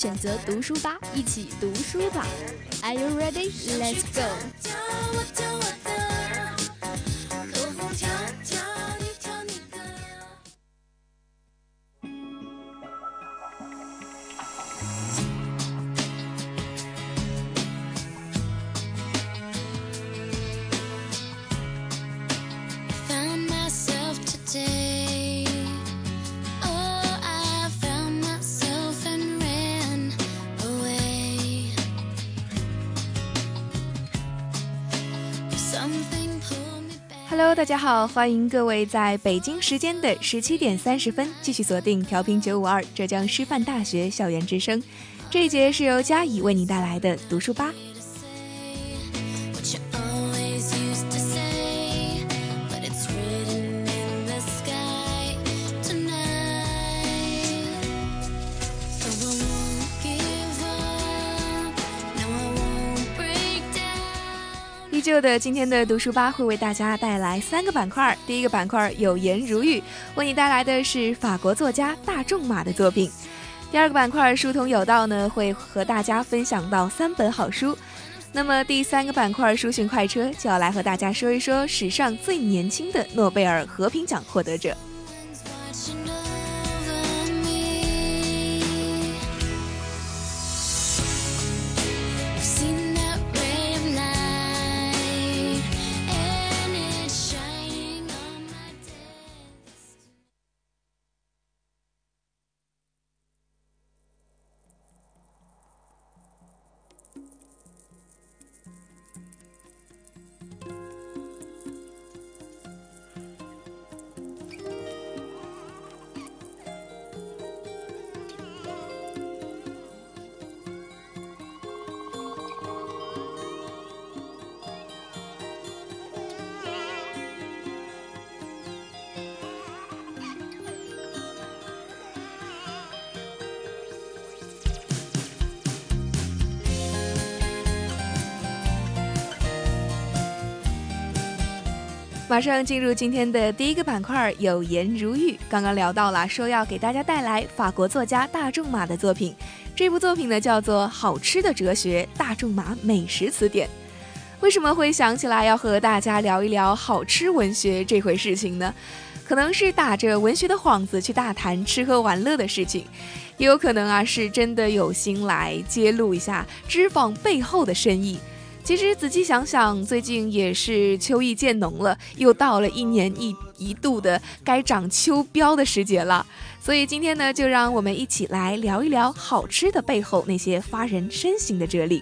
选择读书吧，一起读书吧。Are you ready? Let's go. Hello，大家好，欢迎各位在北京时间的十七点三十分继续锁定调频九五二浙江师范大学校园之声。这一节是由佳怡为你带来的读书吧。的，今天的读书吧会为大家带来三个板块。第一个板块有言如玉，为你带来的是法国作家大仲马的作品。第二个板块书童有道呢，会和大家分享到三本好书。那么第三个板块书讯快车就要来和大家说一说史上最年轻的诺贝尔和平奖获得者。马上进入今天的第一个板块，有言如玉。刚刚聊到了，说要给大家带来法国作家大仲马的作品。这部作品呢叫做《好吃的哲学：大仲马美食词典》。为什么会想起来要和大家聊一聊好吃文学这回事情呢？可能是打着文学的幌子去大谈吃喝玩乐的事情，也有可能啊是真的有心来揭露一下脂肪背后的深意。其实仔细想想，最近也是秋意渐浓了，又到了一年一一度的该长秋膘的时节了。所以今天呢，就让我们一起来聊一聊好吃的背后那些发人深省的哲理。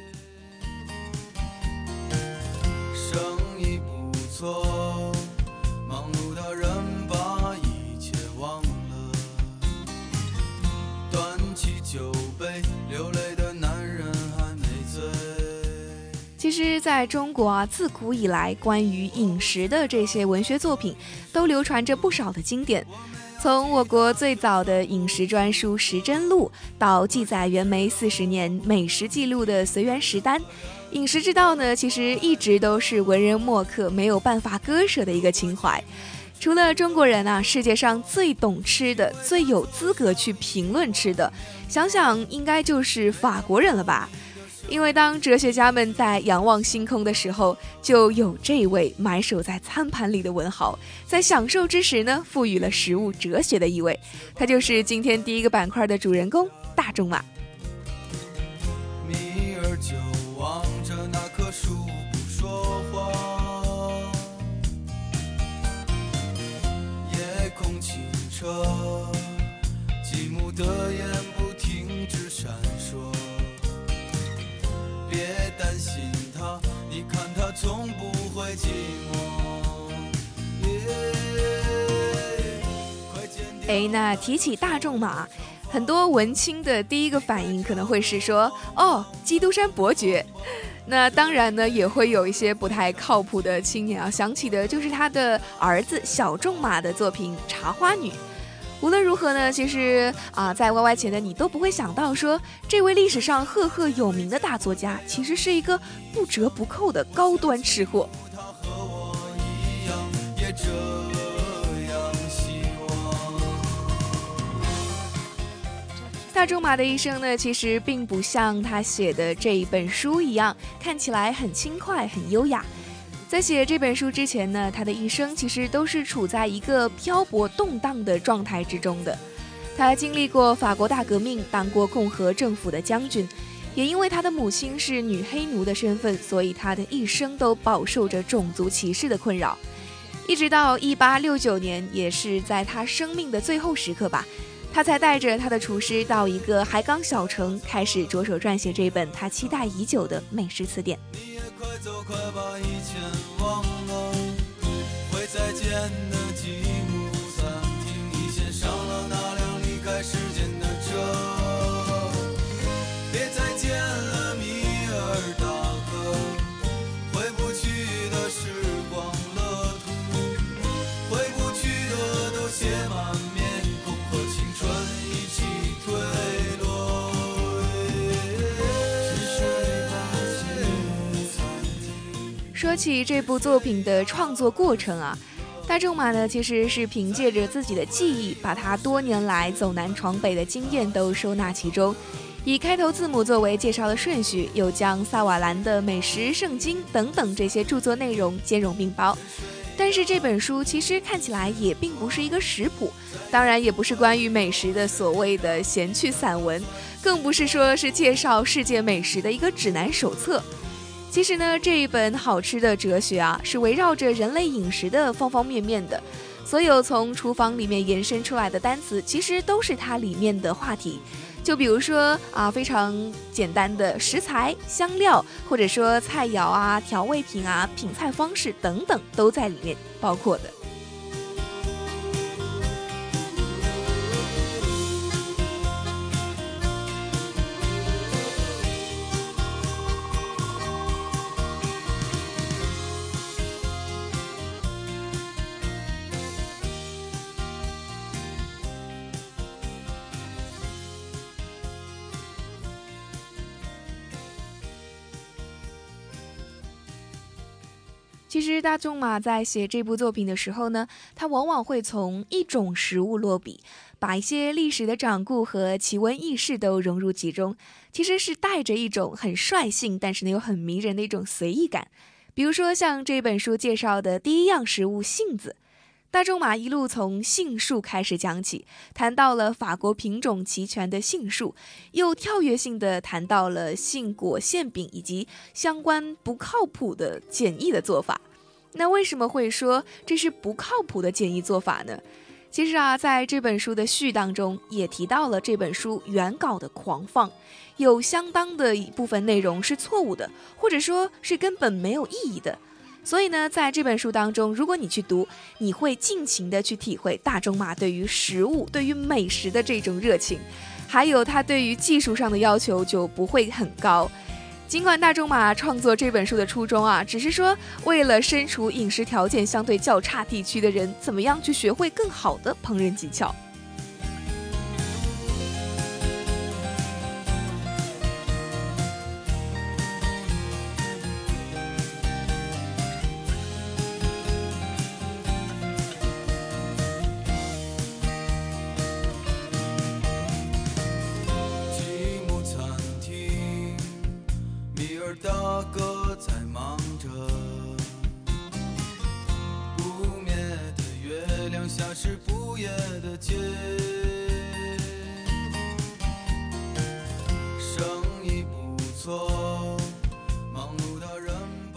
其实，在中国啊，自古以来关于饮食的这些文学作品，都流传着不少的经典。从我国最早的饮食专书《时珍录》，到记载元梅四十年美食记录的《随园食单》，饮食之道呢，其实一直都是文人墨客没有办法割舍的一个情怀。除了中国人啊，世界上最懂吃的、最有资格去评论吃的，想想应该就是法国人了吧。因为当哲学家们在仰望星空的时候，就有这位埋首在餐盘里的文豪，在享受之时呢，赋予了食物哲学的意味。他就是今天第一个板块的主人公大仲马。哎，那提起大仲马，很多文青的第一个反应可能会是说：“哦，基督山伯爵。”那当然呢，也会有一些不太靠谱的青年啊，想起的就是他的儿子小仲马的作品《茶花女》。无论如何呢，其实啊，在 Y Y 前的你都不会想到，说这位历史上赫赫有名的大作家，其实是一个不折不扣的高端吃货。这样希望。大仲马的一生呢，其实并不像他写的这一本书一样，看起来很轻快、很优雅。在写这本书之前呢，他的一生其实都是处在一个漂泊动荡的状态之中的。他经历过法国大革命，当过共和政府的将军，也因为他的母亲是女黑奴的身份，所以他的一生都饱受着种族歧视的困扰。一直到一八六九年，也是在他生命的最后时刻吧，他才带着他的厨师到一个海港小城，开始着手撰写这本他期待已久的美食词典。你也快走，快把以前忘了。会再见的起这部作品的创作过程啊，大仲马呢其实是凭借着自己的记忆，把他多年来走南闯北的经验都收纳其中，以开头字母作为介绍的顺序，又将萨瓦兰的美食圣经等等这些著作内容兼容并包。但是这本书其实看起来也并不是一个食谱，当然也不是关于美食的所谓的闲趣散文，更不是说是介绍世界美食的一个指南手册。其实呢，这一本好吃的哲学啊，是围绕着人类饮食的方方面面的。所有从厨房里面延伸出来的单词，其实都是它里面的话题。就比如说啊，非常简单的食材、香料，或者说菜肴啊、调味品啊、品菜方式等等，都在里面包括的。其实大仲马在写这部作品的时候呢，他往往会从一种食物落笔，把一些历史的掌故和奇闻异事都融入其中，其实是带着一种很率性，但是呢又很迷人的一种随意感。比如说像这本书介绍的第一样食物杏子，大仲马一路从杏树开始讲起，谈到了法国品种齐全的杏树，又跳跃性的谈到了杏果馅饼以及相关不靠谱的简易的做法。那为什么会说这是不靠谱的简易做法呢？其实啊，在这本书的序当中也提到了这本书原稿的狂放，有相当的一部分内容是错误的，或者说是根本没有意义的。所以呢，在这本书当中，如果你去读，你会尽情的去体会大仲马对于食物、对于美食的这种热情，还有他对于技术上的要求就不会很高。尽管大仲马创作这本书的初衷啊，只是说为了身处饮食条件相对较差地区的人，怎么样去学会更好的烹饪技巧。大哥在忙着。不灭的月亮下是不夜的街，生意不错，忙碌的人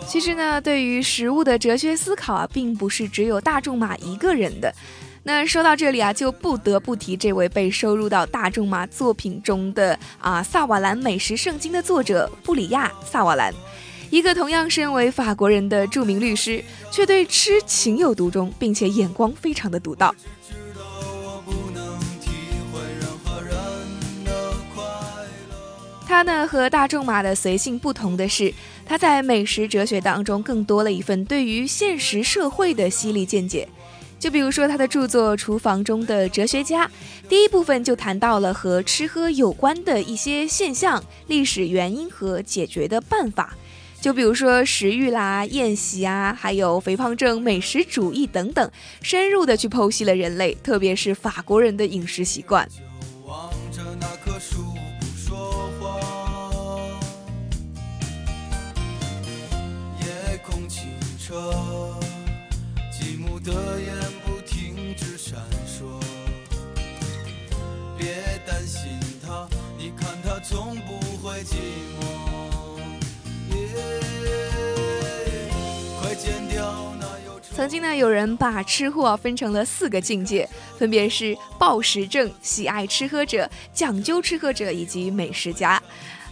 其实呢，对于食物的哲学思考啊，并不是只有大仲马一个人的。那说到这里啊，就不得不提这位被收入到大仲马作品中的啊萨瓦兰美食圣经的作者布里亚·萨瓦兰，一个同样身为法国人的著名律师，却对吃情有独钟，并且眼光非常的独到。他呢和大仲马的随性不同的是，他在美食哲学当中更多了一份对于现实社会的犀利见解。就比如说他的著作《厨房中的哲学家》，第一部分就谈到了和吃喝有关的一些现象、历史原因和解决的办法。就比如说食欲啦、宴席啊，还有肥胖症、美食主义等等，深入的去剖析了人类，特别是法国人的饮食习惯。望从不会寂寞。快剪掉那忧愁曾经呢，有人把吃货分成了四个境界，分别是暴食症、喜爱吃喝者、讲究吃喝者以及美食家。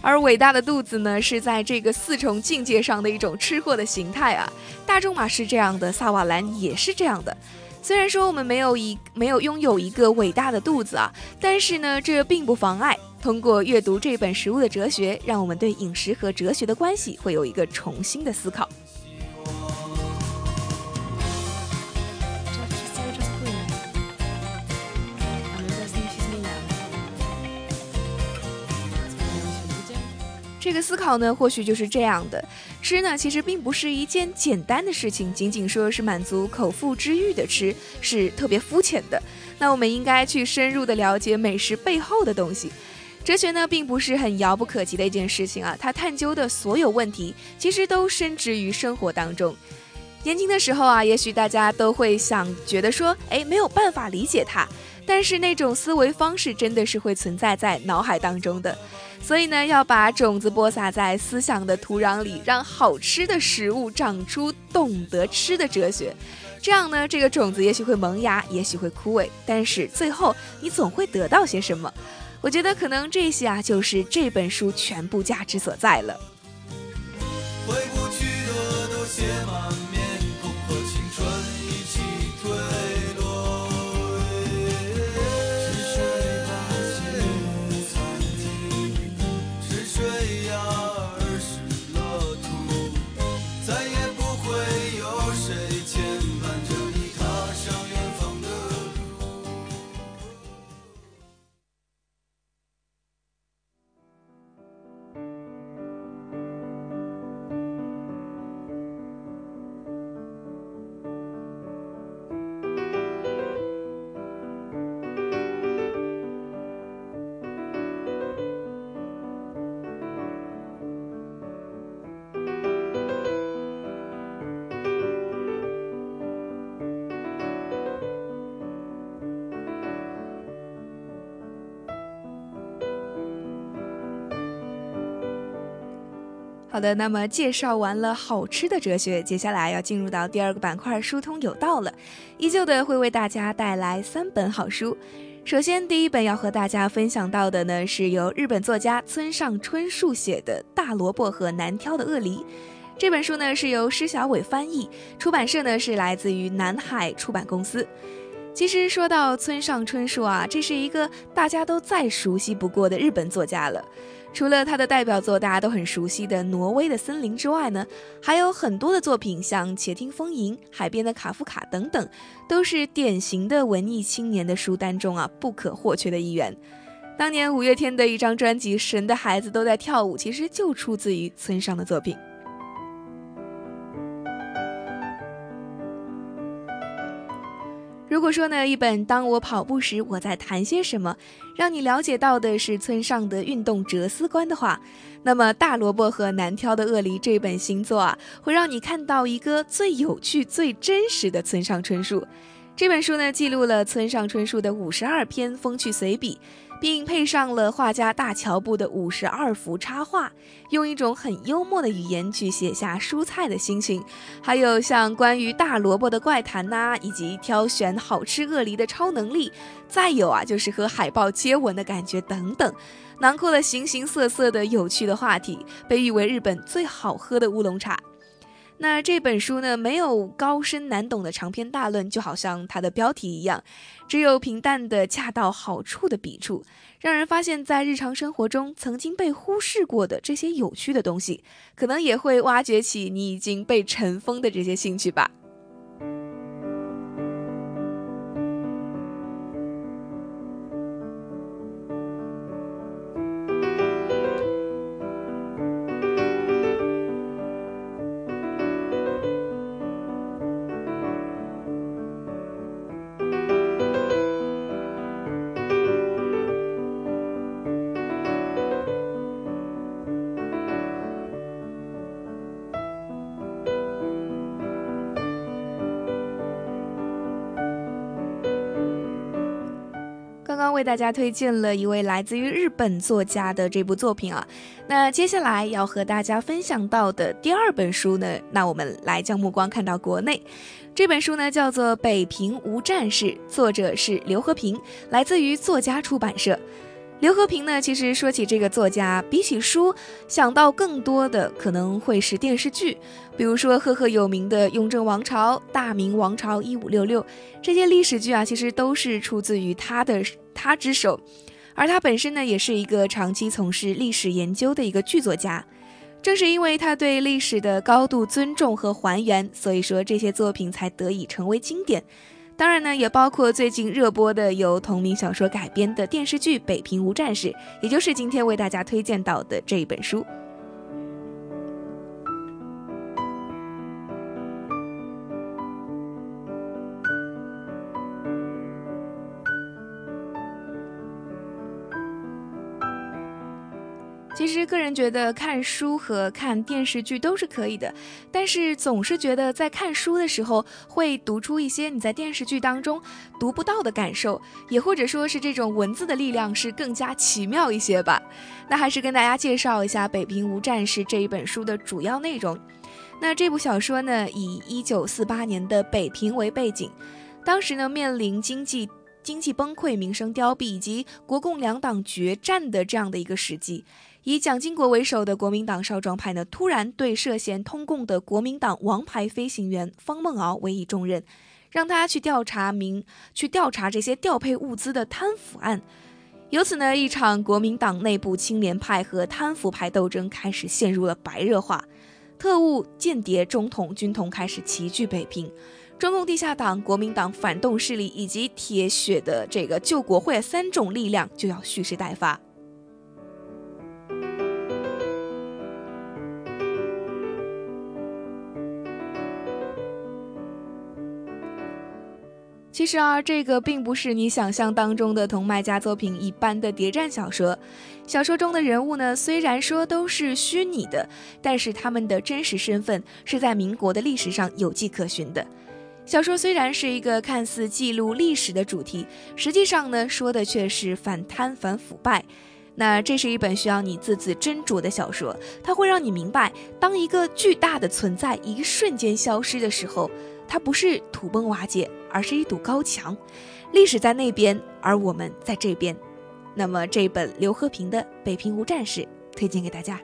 而伟大的肚子呢，是在这个四重境界上的一种吃货的形态啊。大仲马是这样的，萨瓦兰也是这样的。虽然说我们没有一没有拥有一个伟大的肚子啊，但是呢，这并不妨碍通过阅读这本食物的哲学，让我们对饮食和哲学的关系会有一个重新的思考。这个思考呢，或许就是这样的：吃呢，其实并不是一件简单的事情，仅仅说是满足口腹之欲的吃是特别肤浅的。那我们应该去深入的了解美食背后的东西。哲学呢，并不是很遥不可及的一件事情啊，它探究的所有问题，其实都深植于生活当中。年轻的时候啊，也许大家都会想觉得说，哎，没有办法理解它，但是那种思维方式真的是会存在在脑海当中的。所以呢，要把种子播撒在思想的土壤里，让好吃的食物长出懂得吃的哲学。这样呢，这个种子也许会萌芽，也许会枯萎，但是最后你总会得到些什么。我觉得可能这些啊，就是这本书全部价值所在了。回不去的都写满好的，那么介绍完了好吃的哲学，接下来要进入到第二个板块“疏通有道”了。依旧的会为大家带来三本好书。首先，第一本要和大家分享到的呢，是由日本作家村上春树写的《大萝卜和难挑的鳄梨》。这本书呢是由施小伟翻译，出版社呢是来自于南海出版公司。其实说到村上春树啊，这是一个大家都再熟悉不过的日本作家了。除了他的代表作大家都很熟悉的《挪威的森林》之外呢，还有很多的作品，像《且听风吟》《海边的卡夫卡》等等，都是典型的文艺青年的书单中啊不可或缺的一员。当年五月天的一张专辑《神的孩子都在跳舞》，其实就出自于村上的作品。如果说呢，一本《当我跑步时我在谈些什么》，让你了解到的是村上的运动哲思观的话，那么《大萝卜和难挑的鳄梨》这本新作啊，会让你看到一个最有趣、最真实的村上春树。这本书呢，记录了村上春树的五十二篇风趣随笔，并配上了画家大乔布的五十二幅插画，用一种很幽默的语言去写下蔬菜的心情，还有像关于大萝卜的怪谈呐、以及挑选好吃鳄梨的超能力，再有啊就是和海豹接吻的感觉等等，囊括了形形色色的有趣的话题，被誉为日本最好喝的乌龙茶。那这本书呢，没有高深难懂的长篇大论，就好像它的标题一样，只有平淡的恰到好处的笔触，让人发现，在日常生活中曾经被忽视过的这些有趣的东西，可能也会挖掘起你已经被尘封的这些兴趣吧。为大家推荐了一位来自于日本作家的这部作品啊，那接下来要和大家分享到的第二本书呢，那我们来将目光看到国内，这本书呢叫做《北平无战事》，作者是刘和平，来自于作家出版社。刘和平呢，其实说起这个作家，比起书，想到更多的可能会是电视剧，比如说赫赫有名的《雍正王朝》《大明王朝一五六六》这些历史剧啊，其实都是出自于他的他之手。而他本身呢，也是一个长期从事历史研究的一个剧作家。正是因为他对历史的高度尊重和还原，所以说这些作品才得以成为经典。当然呢，也包括最近热播的由同名小说改编的电视剧《北平无战事》，也就是今天为大家推荐到的这一本书。其实个人觉得看书和看电视剧都是可以的，但是总是觉得在看书的时候会读出一些你在电视剧当中读不到的感受，也或者说是这种文字的力量是更加奇妙一些吧。那还是跟大家介绍一下《北平无战事》这一本书的主要内容。那这部小说呢，以一九四八年的北平为背景，当时呢面临经济经济崩溃、民生凋敝以及国共两党决战的这样的一个时机。以蒋经国为首的国民党少壮派呢，突然对涉嫌通共的国民党王牌飞行员方孟敖委以重任，让他去调查民去调查这些调配物资的贪腐案。由此呢，一场国民党内部青年派和贪腐派斗争开始陷入了白热化，特务、间谍、中统、军统开始齐聚北平，中共地下党、国民党反动势力以及铁血的这个救国会三种力量就要蓄势待发。其实啊，这个并不是你想象当中的同卖家作品一般的谍战小说。小说中的人物呢，虽然说都是虚拟的，但是他们的真实身份是在民国的历史上有迹可循的。小说虽然是一个看似记录历史的主题，实际上呢，说的却是反贪反腐败。那这是一本需要你字字斟酌的小说，它会让你明白，当一个巨大的存在一瞬间消失的时候。它不是土崩瓦解，而是一堵高墙。历史在那边，而我们在这边。那么这本刘和平的《北平无战事》推荐给大家。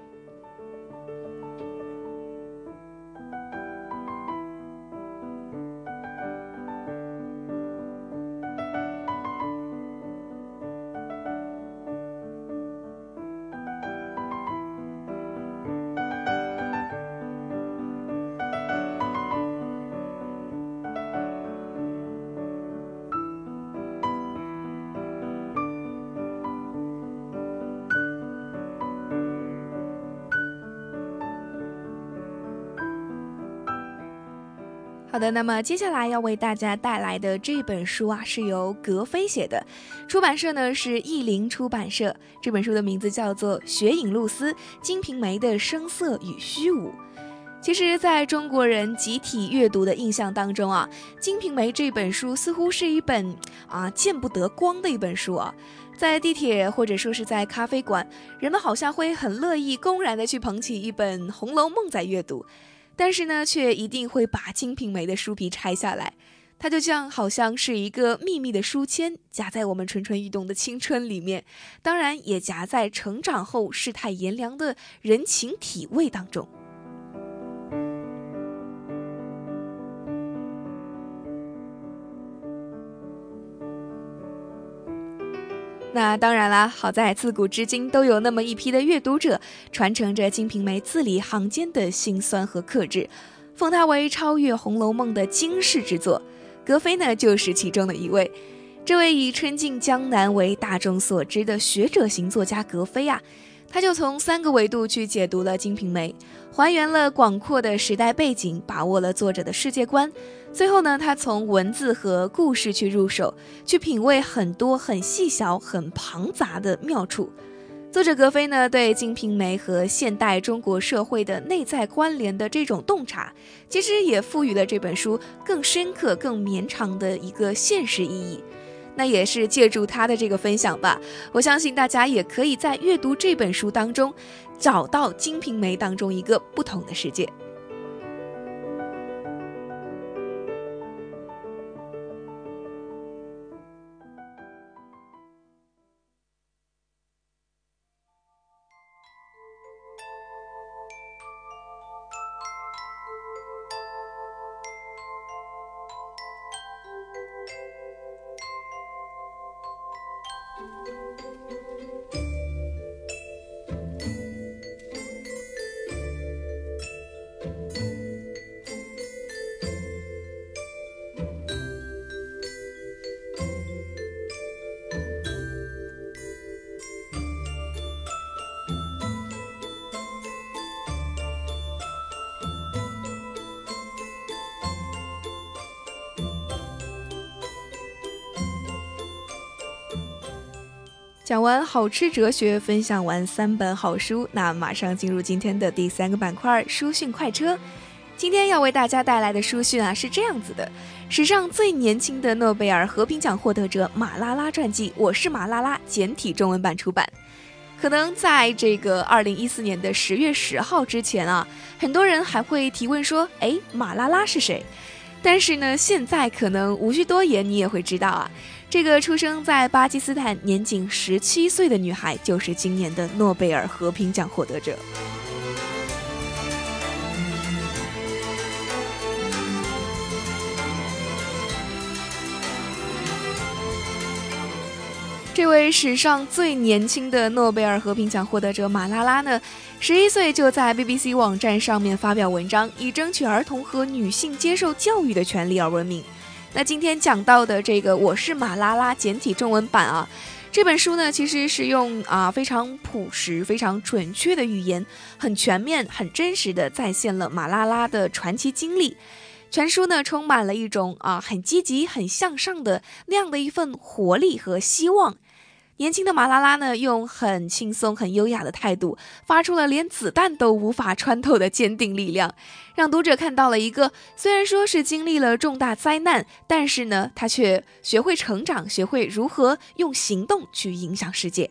好的，那么接下来要为大家带来的这本书啊，是由格飞写的，出版社呢是译林出版社。这本书的名字叫做《雪影露丝：金瓶梅的声色与虚无》。其实，在中国人集体阅读的印象当中啊，《金瓶梅》这本书似乎是一本啊见不得光的一本书啊。在地铁或者说是在咖啡馆，人们好像会很乐意公然的去捧起一本《红楼梦》在阅读。但是呢，却一定会把《金瓶梅》的书皮拆下来，它就像好像是一个秘密的书签，夹在我们蠢蠢欲动的青春里面，当然也夹在成长后世态炎凉的人情体味当中。那当然啦，好在自古至今都有那么一批的阅读者，传承着《金瓶梅》字里行间的辛酸和克制，奉它为超越《红楼梦》的惊世之作。格非呢，就是其中的一位。这位以春尽江南为大众所知的学者型作家格非啊，他就从三个维度去解读了《金瓶梅》，还原了广阔的时代背景，把握了作者的世界观。最后呢，他从文字和故事去入手，去品味很多很细小、很庞杂的妙处。作者格非呢，对《金瓶梅》和现代中国社会的内在关联的这种洞察，其实也赋予了这本书更深刻、更绵长的一个现实意义。那也是借助他的这个分享吧，我相信大家也可以在阅读这本书当中，找到《金瓶梅》当中一个不同的世界。讲完好吃哲学，分享完三本好书，那马上进入今天的第三个板块——书讯快车。今天要为大家带来的书讯啊是这样子的：史上最年轻的诺贝尔和平奖获得者马拉拉传记《我是马拉拉》简体中文版出版。可能在这个二零一四年的十月十号之前啊，很多人还会提问说：“哎，马拉拉是谁？”但是呢，现在可能无需多言，你也会知道啊。这个出生在巴基斯坦、年仅十七岁的女孩，就是今年的诺贝尔和平奖获得者。这位史上最年轻的诺贝尔和平奖获得者马拉拉呢，十一岁就在 BBC 网站上面发表文章，以争取儿童和女性接受教育的权利而闻名。那今天讲到的这个《我是马拉拉》简体中文版啊，这本书呢，其实是用啊非常朴实、非常准确的语言，很全面、很真实的再现了马拉拉的传奇经历。全书呢，充满了一种啊很积极、很向上的那样的一份活力和希望。年轻的马拉拉呢，用很轻松、很优雅的态度，发出了连子弹都无法穿透的坚定力量，让读者看到了一个虽然说是经历了重大灾难，但是呢，他却学会成长，学会如何用行动去影响世界。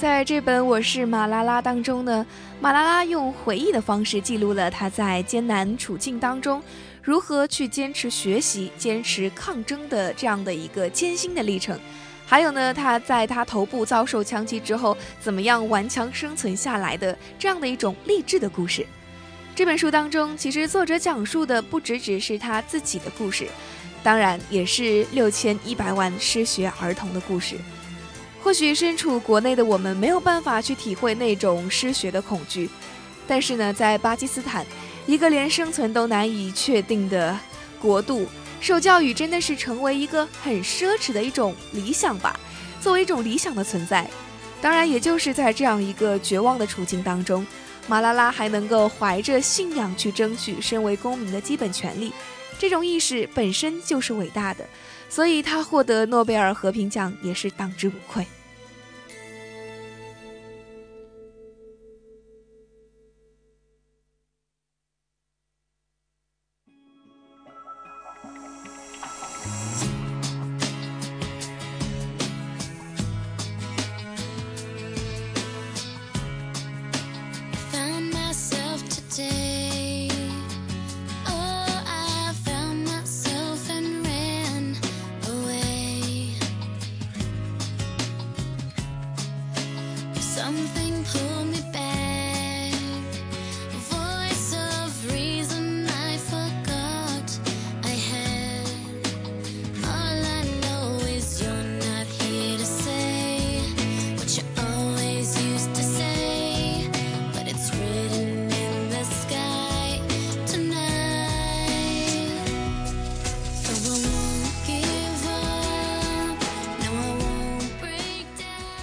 在这本《我是马拉拉》当中呢，马拉拉用回忆的方式记录了他在艰难处境当中如何去坚持学习、坚持抗争的这样的一个艰辛的历程。还有呢，他在他头部遭受枪击之后，怎么样顽强生存下来的这样的一种励志的故事。这本书当中，其实作者讲述的不只只是他自己的故事，当然也是六千一百万失学儿童的故事。或许身处国内的我们没有办法去体会那种失学的恐惧，但是呢，在巴基斯坦，一个连生存都难以确定的国度，受教育真的是成为一个很奢侈的一种理想吧，作为一种理想的存在。当然，也就是在这样一个绝望的处境当中，马拉拉还能够怀着信仰去争取身为公民的基本权利，这种意识本身就是伟大的。所以，他获得诺贝尔和平奖也是当之无愧。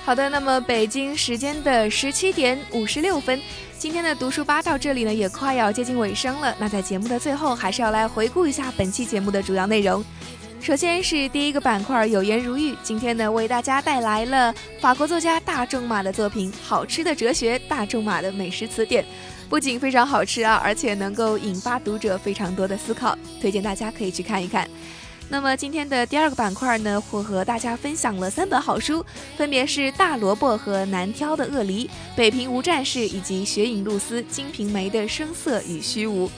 好的，那么北京时间的十七点五十六分，今天的读书吧到这里呢也快要接近尾声了。那在节目的最后，还是要来回顾一下本期节目的主要内容。首先是第一个板块“有言如玉”，今天呢为大家带来了法国作家大仲马的作品《好吃的哲学：大仲马的美食词典》，不仅非常好吃啊，而且能够引发读者非常多的思考，推荐大家可以去看一看。那么今天的第二个板块呢，我和大家分享了三本好书，分别是《大萝卜和难挑的鳄梨》、《北平无战事》以及雪影露丝、金瓶梅的声色与虚无。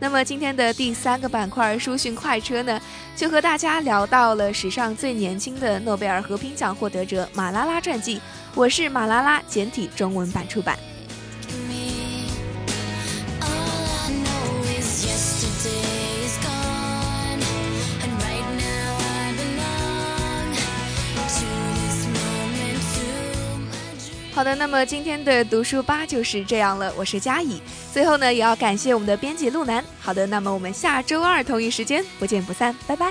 那么今天的第三个板块书讯快车呢，就和大家聊到了史上最年轻的诺贝尔和平奖获得者马拉拉传记。我是马拉拉简体中文版出版。好的，那么今天的读书吧就是这样了，我是佳怡。最后呢，也要感谢我们的编辑路南。好的，那么我们下周二同一时间不见不散，拜拜。